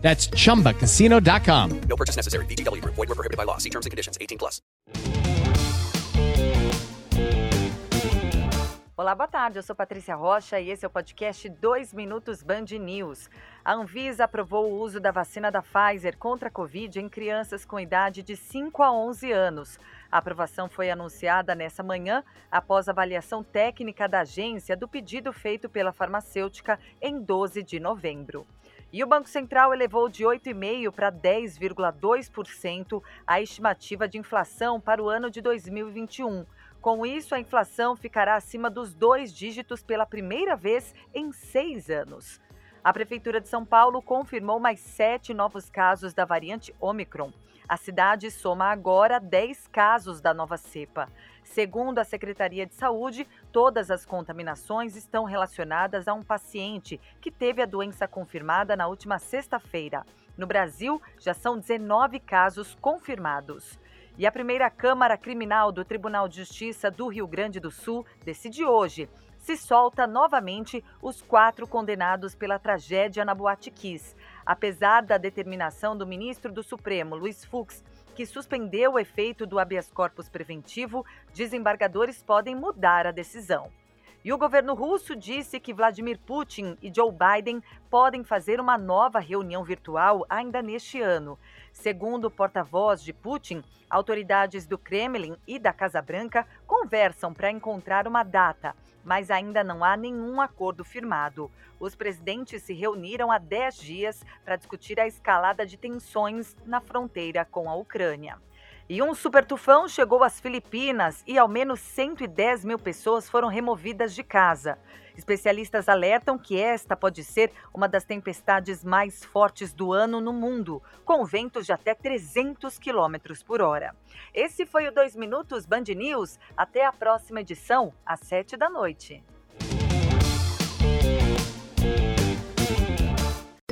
That's chumbacasino.com. No purchase necessary. VGW Group. Void were prohibited by law. See terms and conditions. 18 plus. Olá, boa tarde. Eu sou Patrícia Rocha e esse é o podcast 2 Minutos Band News. A Anvisa aprovou o uso da vacina da Pfizer contra a Covid em crianças com idade de 5 a 11 anos. A aprovação foi anunciada nessa manhã após avaliação técnica da agência do pedido feito pela farmacêutica em 12 de novembro. E o Banco Central elevou de 8,5% para 10,2% a estimativa de inflação para o ano de 2021. Com isso, a inflação ficará acima dos dois dígitos pela primeira vez em seis anos. A Prefeitura de São Paulo confirmou mais sete novos casos da variante Omicron. A cidade soma agora 10 casos da nova cepa. Segundo a Secretaria de Saúde, todas as contaminações estão relacionadas a um paciente que teve a doença confirmada na última sexta-feira. No Brasil, já são 19 casos confirmados. E a primeira Câmara Criminal do Tribunal de Justiça do Rio Grande do Sul decide hoje se solta novamente os quatro condenados pela tragédia na Boate Kiss. Apesar da determinação do ministro do Supremo, Luiz Fux, que suspendeu o efeito do habeas corpus preventivo, desembargadores podem mudar a decisão. E o governo russo disse que Vladimir Putin e Joe Biden podem fazer uma nova reunião virtual ainda neste ano. Segundo o porta-voz de Putin, autoridades do Kremlin e da Casa Branca conversam para encontrar uma data, mas ainda não há nenhum acordo firmado. Os presidentes se reuniram há 10 dias para discutir a escalada de tensões na fronteira com a Ucrânia. E um super tufão chegou às Filipinas e ao menos 110 mil pessoas foram removidas de casa. Especialistas alertam que esta pode ser uma das tempestades mais fortes do ano no mundo, com ventos de até 300 quilômetros por hora. Esse foi o 2 Minutos Band News. Até a próxima edição, às 7 da noite.